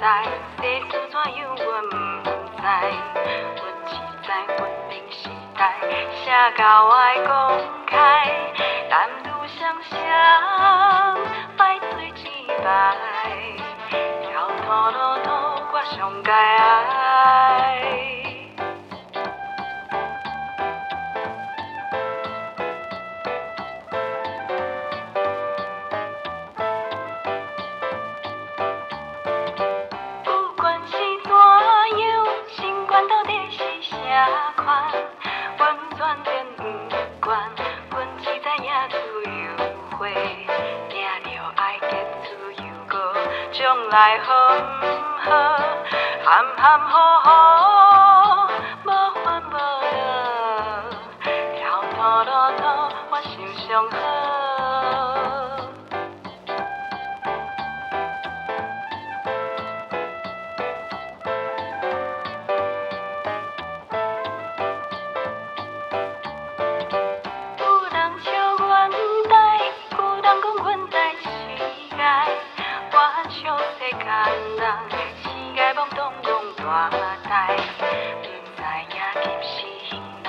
世事怎样，我不知，我只知文明时代，啥狗爱公开，男女双双，拜托一拜，跳脱落土我上街。将来好毋好，含含糊糊，无烦无恼，跳脱路途我想上好。万人世界懵懂大台，不知影及时行乐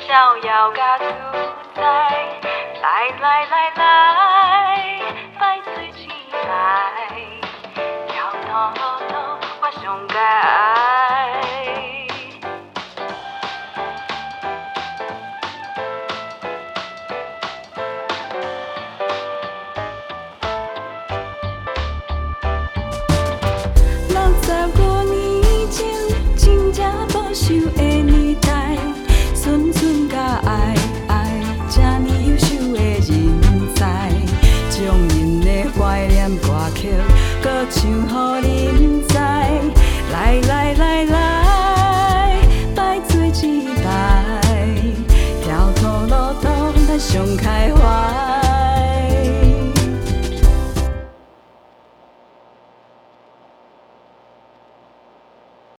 逍遥甲自正保守的年代，纯纯甲爱爱，这呢优秀的人才，将因的怀念歌曲，搁唱予恁知。来来来来，拜做一摆，跳脱路途咱上开怀。